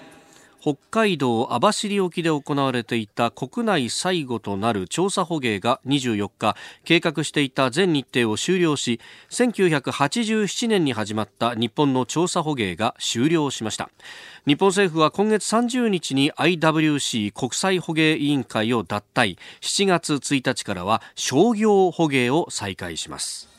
[SPEAKER 1] 北海道網走沖で行われていた国内最後となる調査捕鯨が24日計画していた全日程を終了し1987年に始まった日本の調査捕鯨が終了しました。日本政府は今月30日に IWC 国際捕鯨委員会を脱退。7月1日からは商業捕鯨を再開します。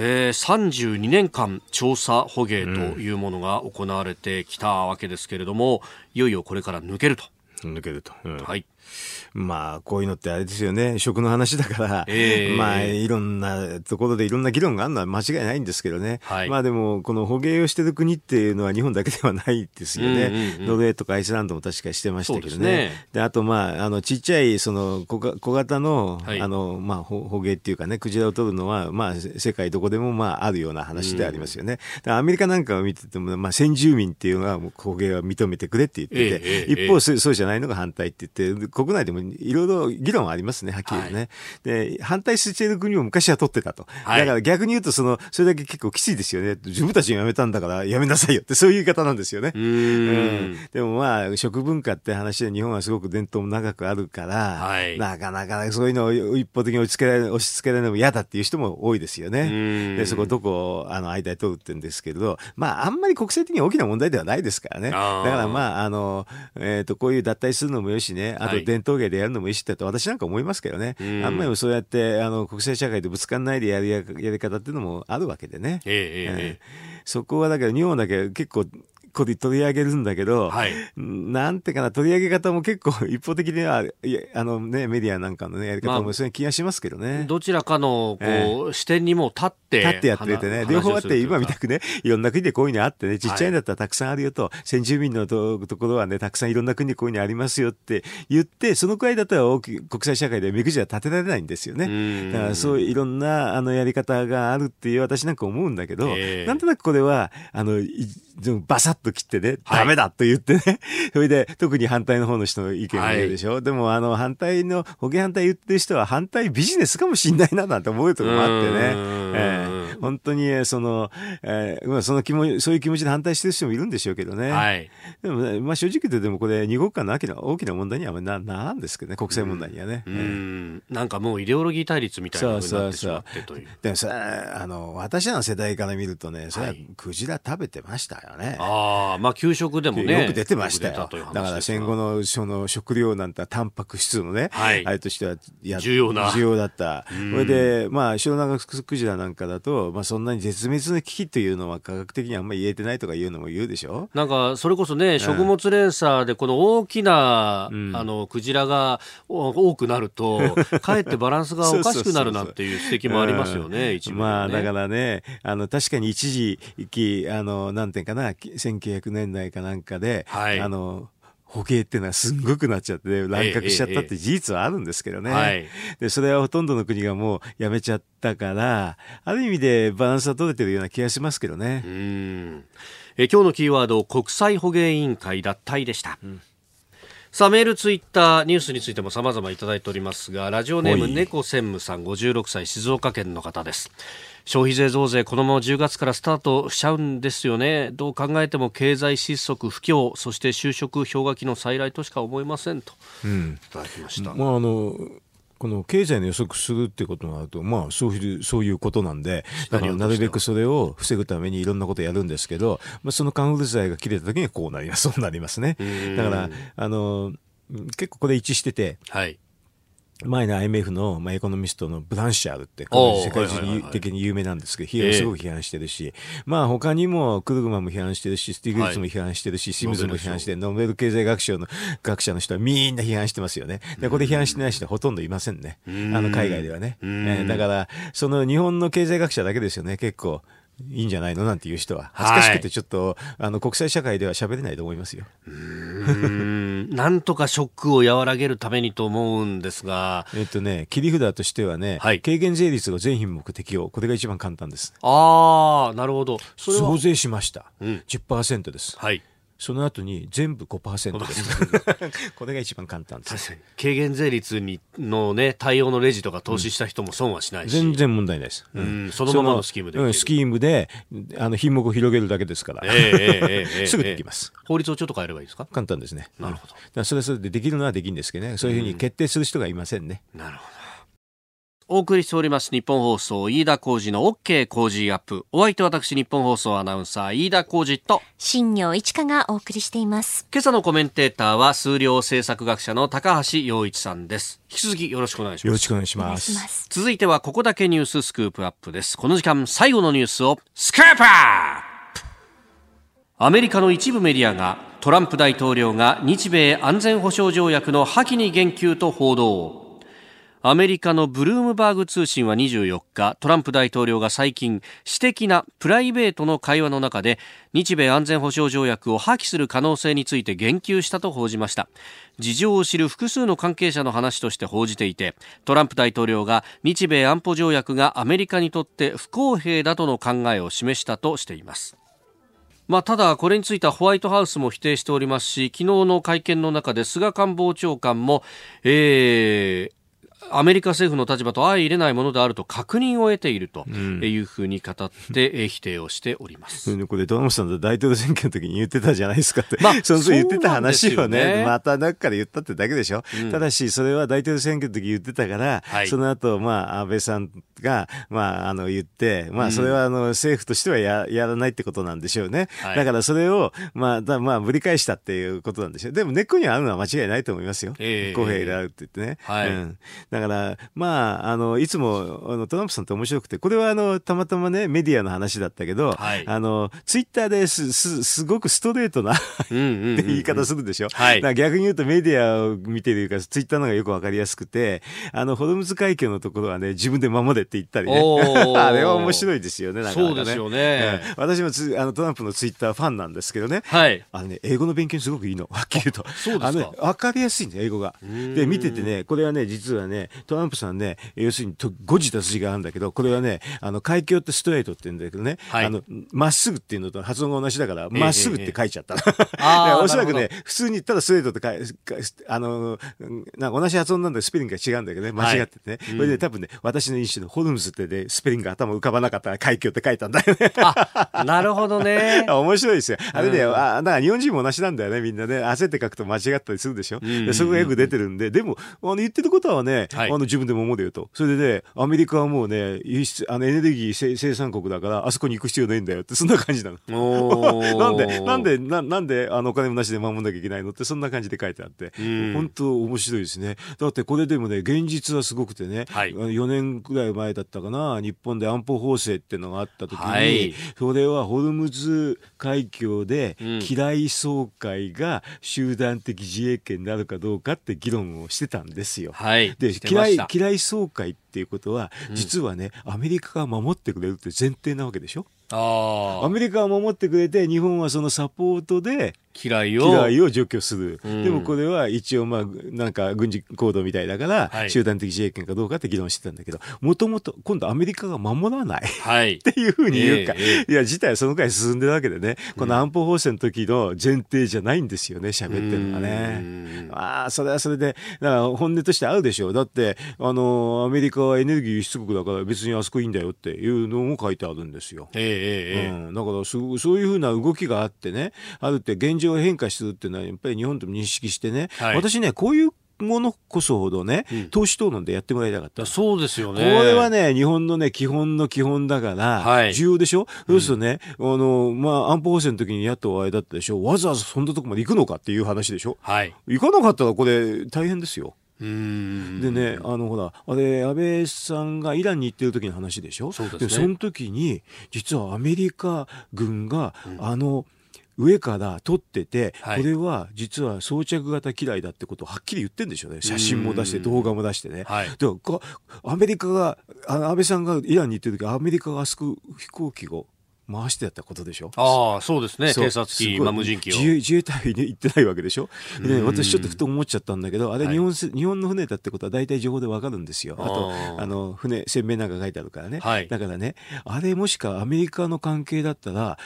[SPEAKER 1] えー、32年間調査捕鯨というものが行われてきたわけですけれども、うん、いよいよこれから抜けると。
[SPEAKER 3] 抜けると。うん、はい。まあ、こういうのってあれですよね。食の話だから、えー、まあ、いろんなところでいろんな議論があるのは間違いないんですけどね。はい、まあでも、この捕鯨をしてる国っていうのは日本だけではないですよね。うんうんうん、ノルウェーとかアイスランドも確かしてましたけどね。ねであと、まあ、あの、ちっちゃい、その小、小型の、はい、あの、まあ、捕鯨っていうかね、クジラを取るのは、まあ、世界どこでも、まあ、あるような話でありますよね。うん、アメリカなんかを見てても、まあ、先住民っていうのは、捕鯨は認めてくれって言ってて、えーえー、一方、そうじゃないのが反対って言って、国内でもいろいろ議論はありますね、はっきりね。はい、で、反対している国も昔は取ってたと。はい、だから逆に言うと、その、それだけ結構きついですよね。自分たちが辞めたんだから辞めなさいよって、そういう言い方なんですよね。うんうんでもまあ、食文化って話で日本はすごく伝統も長くあるから、はい、なかなかそういうのを一方的に押し付けられ押し付けられるのも嫌だっていう人も多いですよね。で、そこどこを、あの、間で取るってんですけれど、まあ、あんまり国際的に大きな問題ではないですからね。だからまあ、あの、えっ、ー、と、こういう脱退するのもよしね、あと伝統芸でやるのもよしって私なんか思いますけどね、あんまりそうやってあの国際社会でぶつかんないでやるやり方っていうのもあるわけでね。えー、えー、そこはだけど日本だけ結構個で取り上げるんだけど、はい、なんてかな、取り上げ方も結構 一方的には、あのね、メディアなんかのね、やり方もそういう気がしますけどね。
[SPEAKER 1] どちらかの、こう、えー、視点にも立って。
[SPEAKER 3] 立ってやっててね、両方あって、今みたくね、いろんな国でこういうのあってね、ちっちゃいんだったらたくさんあるよと、はい、先住民のとところはね、たくさんいろんな国でこういうのありますよって言って、そのくらいだったら大き国際社会で目くじは立てられないんですよね。だからそういういろんなあのやり方があるっていう私なんか思うんだけど、えー、なんとなくこれは、あの、バサッと切ってね、ダメだと言ってね、それで特に反対の方の人の意見が言うでしょ、はい、でもあの反対の、保険反対言ってる人は反対ビジネスかもしんないななんて思うところもあってね、えー、本当にその、えー、まあその気も、そういう気持ちで反対してる人もいるんでしょうけどね。はい、でも、ね、まあ正直言ってでもこれ二国間の大きな大きな問題にはな、なんですけどね、国際問題にはね。うん、え
[SPEAKER 1] ー、なんかもうイデオロギー対立みたいなのになってしまってという。
[SPEAKER 3] でもさ、あの、私らの世代から見るとね、それはクジラ食べてましたよね。
[SPEAKER 1] ああ、まあ給食でもね。
[SPEAKER 3] よく出てましたよ。だから戦後のその食料なんてタンパク質のね、はい、あれとしては
[SPEAKER 1] 重要な。
[SPEAKER 3] 重要だった。それで、まあ、白長クジラなんかだと、まあそんなに絶滅の危機というのは科学的にあんまり言えてないとかいうのも言うでしょ
[SPEAKER 1] なんか、それこそね、食物連鎖でこの大きな、うん、あの、クジラが多くなると、かえってバランスがおかしくなるなっていう指摘もありますよね、一
[SPEAKER 3] 部、ね、まあ、だからね、あの、確かに一時期、あの、なんていうかな、1900年代かなんかで、はい、あの、歩型っていうのはすんごくなっちゃって、乱獲しちゃったって事実はあるんですけどね。はい、で、それはほとんどの国がもうやめちゃったから、ある意味でバランスは取れてるような気がしますけどね。うん
[SPEAKER 1] え今日のキーワード、国際捕鯨委員会脱退でした。うんさあメール、ツイッター、ニュースについても様々いただいておりますが、ラジオネーム猫専務さん56歳静岡県の方です。消費税増税、このまま10月からスタートしちゃうんですよね。どう考えても経済失速、不況、そして就職氷河期の再来としか思えませんと、うん、いただきました。
[SPEAKER 3] まああのこの経済の予測するってことになると、まあ、そういう、そういうことなんで、だからなるべくそれを防ぐためにいろんなことやるんですけど、まあ、そのカンフル剤が切れた時にはこうなります、そうなりますね。だから、あの、結構これ一致してて、はい。前の IMF の、まあ、エコノミストのブランシャールって、こ世界的に有名なんですけど、批判すごく批判してるし、まあ他にもクルグマンも批判してるし、スティグリッツも批判してるし、シムズも批判してノーベル経済学賞の学者の人はみんな批判してますよね。で、これ批判してない人はほとんどいませんね。あの海外ではね。えー、だから、その日本の経済学者だけですよね、結構。いいんじゃないの？なんていう人は恥ずかしくてちょっと、はい、あの国際社会では喋れないと思いますよ。
[SPEAKER 1] うんなんとかショックを和らげるためにと思うんですが。
[SPEAKER 3] えっとね、切り札としてはね、はい、軽減税率を全品目適用。これが一番簡単です。
[SPEAKER 1] ああ、なるほど。
[SPEAKER 3] 増税しました。うん、10%です。はい。その後に全部5%です。これが一番簡単です。
[SPEAKER 1] 軽減税率にのね、対応のレジとか投資した人も損はしないし。
[SPEAKER 3] うん、全然問題ないです。
[SPEAKER 1] うん、そのままのスキームで。
[SPEAKER 3] うん、スキームで、あの、品目を広げるだけですから。えー、えー、えー、すぐできます、
[SPEAKER 1] 法律をちょっと変えればいいですか？
[SPEAKER 3] 簡単ですね。
[SPEAKER 1] なるほど。
[SPEAKER 3] だそれはそれでできるのはできるんですけどね、そういうふうに決定する人がいませんね。
[SPEAKER 1] なるほど。お送りしております日本放送飯田浩二の OK 工事アップ。お相手私日本放送アナウンサー飯田浩二と
[SPEAKER 2] 新業一華がお送りしています。
[SPEAKER 1] 今朝のコメンテーターは数量政策学者の高橋洋一さんです。引き続きよろしくお願いします。
[SPEAKER 3] よろしくお願いします。ます
[SPEAKER 1] 続いてはここだけニューススクープアップです。この時間最後のニュースをスクープアップアメリカの一部メディアがトランプ大統領が日米安全保障条約の破棄に言及と報道。アメリカのブルームバーグ通信は24日トランプ大統領が最近私的なプライベートの会話の中で日米安全保障条約を破棄する可能性について言及したと報じました。事情を知る複数の関係者の話として報じていてトランプ大統領が日米安保条約がアメリカにとって不公平だとの考えを示したとしています。まあ、ただ、これについてはホワイトハウスも否定しておりますし昨日の会見の中で菅官房長官も、えー、アメリカ政府の立場と相入れないものであると確認を得ているというふうに語って 否定をしております。
[SPEAKER 3] うん、これ、ドナムさん大統領選挙の時に言ってたじゃないですかって、まあ、その時言ってた話をね、ねまた中から言ったってだけでしょ。うん、ただし、それは大統領選挙の時言ってたから、はい、その後、まあ、安倍さんが、まあ、あの、言って、まあ、それは、あの、政府としてはややらないってことなんでしょうね。だから、それを、まあ、だまあ、ぶり返したっていうことなんでしょう。でも、根っこにはあるのは間違いないと思いますよ。えー、公平であるって言ってね。はい、うんだから、まあ、あの、いつも、あの、トランプさんって面白くて、これはあの、たまたまね、メディアの話だったけど、はい、あの、ツイッターですすすごくストレートなって言い方するでしょ？はい、逆に言うとメディアを見てるか、ツイッターの方がよくわかりやすくて、あの、ホルムズ海峡のところはね、自分で守れって言ったりね。あれは面白いですよね、
[SPEAKER 1] なんか、ね、そうですよね。
[SPEAKER 3] うん、私もつあのトランプのツイッターファンなんですけどね。はい。あのね、英語の勉強にすごくいいの。はっきり言うと。
[SPEAKER 1] そうですか。あの、ね、
[SPEAKER 3] わかりやすいんです英語が。で、見ててね、これはね、実はね、トランプさんね、要するに誤字脱字があるんだけど、これはね、あの、海峡ってストレートって言うんだけどね、はい、あの、まっすぐっていうのと発音が同じだから、まっすぐって書いちゃった。ええ おそらくね、普通に言ったらストレートって書い、あの、なんか同じ発音なんでスペリングが違うんだけどね、間違っててね。はい、それで多分ね、私の印象のホルムズってね、スペリングが頭浮かばなかったら海峡って書いたんだよね。
[SPEAKER 1] あ、なるほどね。
[SPEAKER 3] 面白いですよ。あれね、うん、あ、だから日本人も同じなんだよね、みんなね。焦って書くと間違ったりするでしょ。うん、そこがよく出てるんで、でも、あの、言ってることはね、はい、あの、自分でも思うよと。それでね、アメリカはもうね、輸出、あの、エネルギー生産国だから、あそこに行く必要ないんだよって、そんな感じなの。なんで、なんで、ななんで、あの、お金もなしで守んなきゃいけないのって、そんな感じで書いてあって、本当面白いですね。だってこれでもね、現実はすごくてね、はい、4年くらい前だったかな、日本で安保法制っていうのがあった時に、はい、それはホルムズ海峡で、機雷総会が集団的自衛権になるかどうかって議論をしてたんですよ。はい、で、機雷、機雷総会ってっていうことは、実はね、アメリカが守ってくれるって前提なわけでしょ？あアメリカが守ってくれて、日本はそのサポートで、
[SPEAKER 1] 嫌いを。
[SPEAKER 3] 嫌いを除去する。うん、でもこれは一応まあ、なんか軍事行動みたいだから、はい、集団的自衛権かどうかって議論してたんだけど、もともと今度アメリカが守らない。はい。っていうふうに言うか。えー、いや、事態はその回進んでるわけでね、この安保法制の時の前提じゃないんですよね、喋ってるのがね。ああ、それはそれで、だから本音としてあるでしょう。だって、あの、アメリカはエネルギー輸出国だから別にあそこいいんだよっていうのも書いてあるんですよ。ええー、うん。だからそ、そういうふうな動きがあってね、あるって現状変化するっていうのはやっぱり日本とも認識してね、はい、私ね、こういうものこそほどね、うん、党首討論でやってもらいたかった。
[SPEAKER 1] そうですよね。
[SPEAKER 3] これはね、日本のね、基本の基本だから、はい、重要でしょ、うん、そうするとね、あの、まあ、安保法制の時に野党あれだったでしょ？わざわざそんなとこまで行くのかっていう話でしょ？はい。行かなかったらこれ大変ですよ。でね、あのほら、あれ、安倍さんがイランに行ってる時の話でしょ、
[SPEAKER 1] そうですね、
[SPEAKER 3] その時に、実はアメリカ軍が、うん、あの、上から撮ってて、はい、これは実は装着型機雷だってことをはっきり言ってるんでしょうね。写真も出して、動画も出してね。はい、でアメリカが、あ安倍さんがイランに行ってる時、アメリカがあそこ飛行機を回してやったことでしょ？
[SPEAKER 1] ああ、そうですね。偵察機、まあ、無人機を。
[SPEAKER 3] 自衛自衛隊に行ってないわけでしょ？で、私ちょっとふと思っちゃったんだけど、あれ日本、はい、日本の船だってことは大体情報でわかるんですよ。あと、あの、船、船名なんか書いてあるからね。はい、だからね、あれもしかアメリカの関係だったら、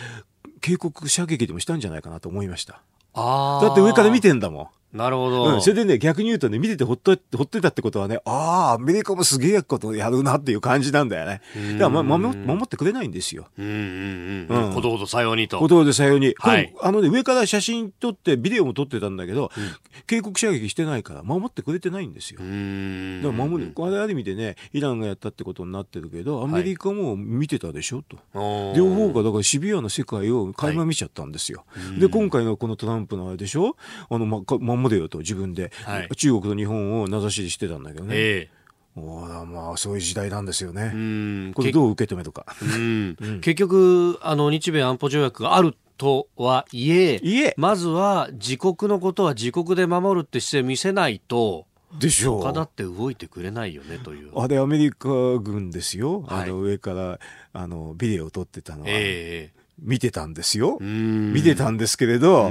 [SPEAKER 3] 警告射撃でもしたんじゃないかなと思いました。だって上から見てんだもん。
[SPEAKER 1] なるほど、
[SPEAKER 3] うん。それでね、逆に言うとね、見ててほっと、ほってたってことはね、ああ、アメリカもすげえことやるなっていう感じなんだよね。だから、ま、守守ってくれないんですよ。うん
[SPEAKER 1] うんうん。ことほどさようにと。
[SPEAKER 3] ことほどさように。はい。あのね、上から写真撮って、ビデオも撮ってたんだけど、うん、警告射撃してないから、守ってくれてないんですよ。うん。だから守る、あれある意味でね、イランがやったってことになってるけど、アメリカも見てたでしょ、と。はい、両方が、だからシビアな世界を垣間見ちゃったんですよ。はい、で、今回のこのトランプのあれでしょ？あの、ま、守れよと、自分で。で、はい、中国と日本を名指ししてたんだけどね。えーおまあそういう時代なんですよね。うん。これどう受け止めるか？うん、
[SPEAKER 1] 結局あの日米安保条約があるとはいえいえ。まずは自国のことは自国で守るって姿勢見せないと。
[SPEAKER 3] でしょう。
[SPEAKER 1] 他だって動いてくれないよねという。
[SPEAKER 3] あれアメリカ軍ですよ、はい、あの上からあのビデオを撮ってたのは、えー、見てたんですよ。見てたんですけれど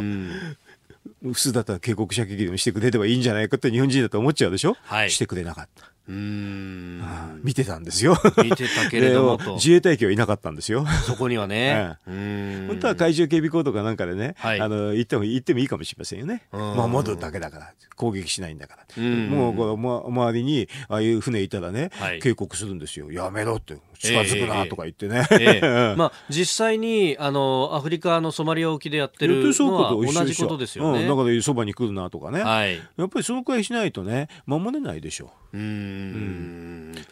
[SPEAKER 3] 普通だったら警告射撃でもしてくれればいいんじゃないかって日本人だと思っちゃうでしょ、はい、してくれなかった。うん見てたんですよ。
[SPEAKER 1] 見てたけれども
[SPEAKER 3] 自衛隊機はいなかったんですよ。
[SPEAKER 1] そこにはね。
[SPEAKER 3] うん、本当は海上警備行動かなんかでね、はい、あの行っても行ってもいいかもしれませんよね。守るだけだから攻撃しないんだから。もうこの、ま、周りにああいう船いたらね、はい、警告するんですよ。やめろって近づくなとか言ってね。えーえ
[SPEAKER 1] ー、まあ実際にあのアフリカのソマリア沖でやってるのは同じことですよね。
[SPEAKER 3] うん、だからそばに来るなとかね。はい、やっぱりそのくらいしないとね守れないでしょう。うん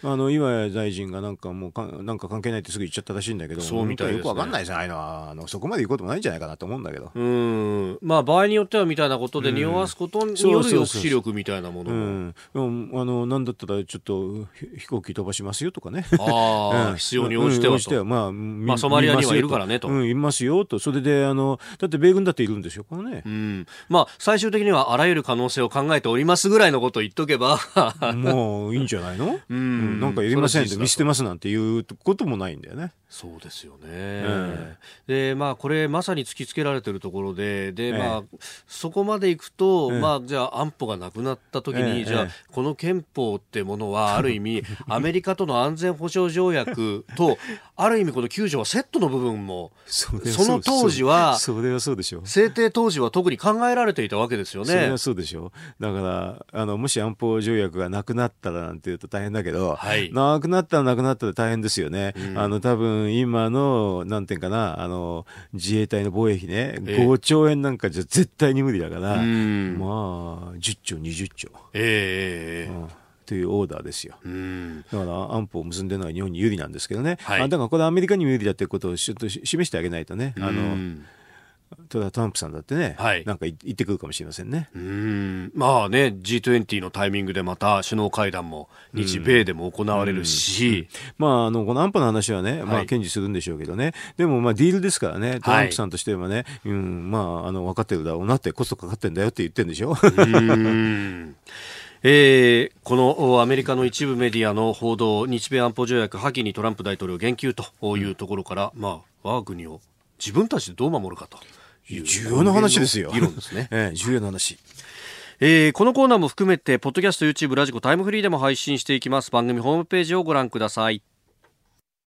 [SPEAKER 3] あの岩谷大臣がなんかもうかなんか関係ないってすぐ言っちゃったらしいんだけど
[SPEAKER 1] そうみたい、ね、
[SPEAKER 3] よくわかんないじゃないのはあのそこまで言うこともないんじゃないかなと思うんだけど。
[SPEAKER 1] うん。まあ場合によってはみたいなことで匂わすことによる抑止力みたいなもの
[SPEAKER 3] も、うん、あのなんだったらちょっと飛行機飛ばしますよとかね。
[SPEAKER 1] ああ、必要に応じてはと、うん、まあ、まあソマリアにはいるからねと。
[SPEAKER 3] うんいますよと。それであのだって米軍だっているんですよこのね、
[SPEAKER 1] うん、まあ最終的にはあらゆる可能性を考えておりますぐらいのことを言っとけば。
[SPEAKER 3] もういいんじゃないの？うん、なんかやりませんって見捨てますなんていうこともないんだよね。
[SPEAKER 1] そうですよね。えー、で、まあ、これまさに突きつけられてるところで、で、まあ、そこまでいくと、まあ、じゃあ安保がなくなった時に、じゃあ、この憲法ってものは、ある意味、アメリカとの安全保障条約と、ある意味この9条はセットの部分も、その当時は、
[SPEAKER 3] それはそうでしょう。
[SPEAKER 1] 制定当時は特に考えられていたわけですよね。そ
[SPEAKER 3] れはそうでしょう。だから、あの、もし安保条約がなくなったらなんていうと大変だけど、はい、なくなったらなくなったら大変ですよね。うん、あの、多分今の、なんていうかな、あの、自衛隊の防衛費ね、えー、5兆円なんかじゃ絶対に無理だから、うん、まあ、10兆、20兆。ええーうんというオーダーですよ。だから安保を結んでるのは日本に有利なんですけどね、はい、あだからこれアメリカにも有利だということをちょっと示してあげないとね、あのただトランプさんだってね、はい、なんか言ってくるかもしれませんね。う
[SPEAKER 1] ん。まあね、G20 のタイミングでまた首脳会談も日米でも行われるし、
[SPEAKER 3] まあ、あの、この安保の話はね、まあ、堅持するんでしょうけどね、でも、まあ、ディールですからね、トランプさんとしてはね、はい、うん、まあ、あの、分かってるだろうなって、コストかかってんだよって言ってるんでしょ。うん
[SPEAKER 1] えー、このアメリカの一部メディアの報道、日米安保条約破棄にトランプ大統領言及というところから、まあ、我が国を自分たちでどう守るかと。
[SPEAKER 3] 重要な話ですよ。
[SPEAKER 1] 議論ですね。
[SPEAKER 3] ええ、重要な話。
[SPEAKER 1] えー、このコーナーも含めて、ポッドキャスト、YouTube、ラジコ、タイムフリーでも配信していきます。番組ホームページをご覧ください。